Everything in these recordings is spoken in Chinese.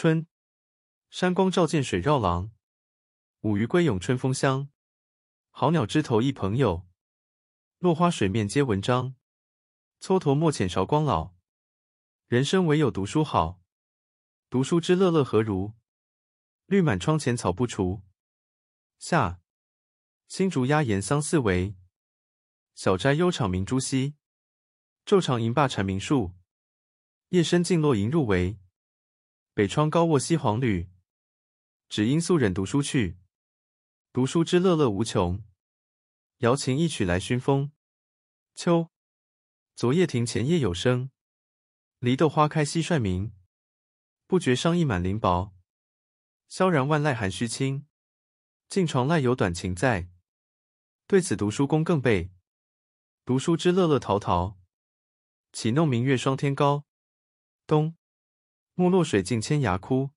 春，山光照见水绕廊，舞鱼归涌春风香。好鸟枝头忆朋友，落花水面皆文章。蹉跎莫遣韶光老，人生唯有读书好。读书之乐乐何如？绿满窗前草不除。夏，新竹压檐桑四围，小斋幽场明珠稀。昼长吟罢蝉鸣树，夜深静落萤入围。北窗高卧西黄閭，只因素忍读书去。读书之乐乐无穷，瑶琴一曲来熏风。秋，昨夜庭前夜有声，梨豆花开蟋蟀鸣。不觉伤意满林薄，萧然万籁寒虚清。近床赖有短情在，对此读书功更倍。读书之乐乐陶陶，岂弄明月霜天高。冬。木落水尽千崖枯，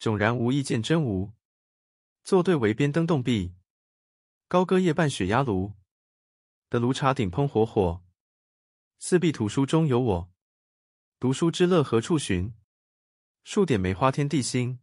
迥然无意见真吾。坐对围边灯洞壁，高歌夜半雪压炉。的炉茶鼎烹火火，四壁图书中有我。读书之乐何处寻？数点梅花天地心。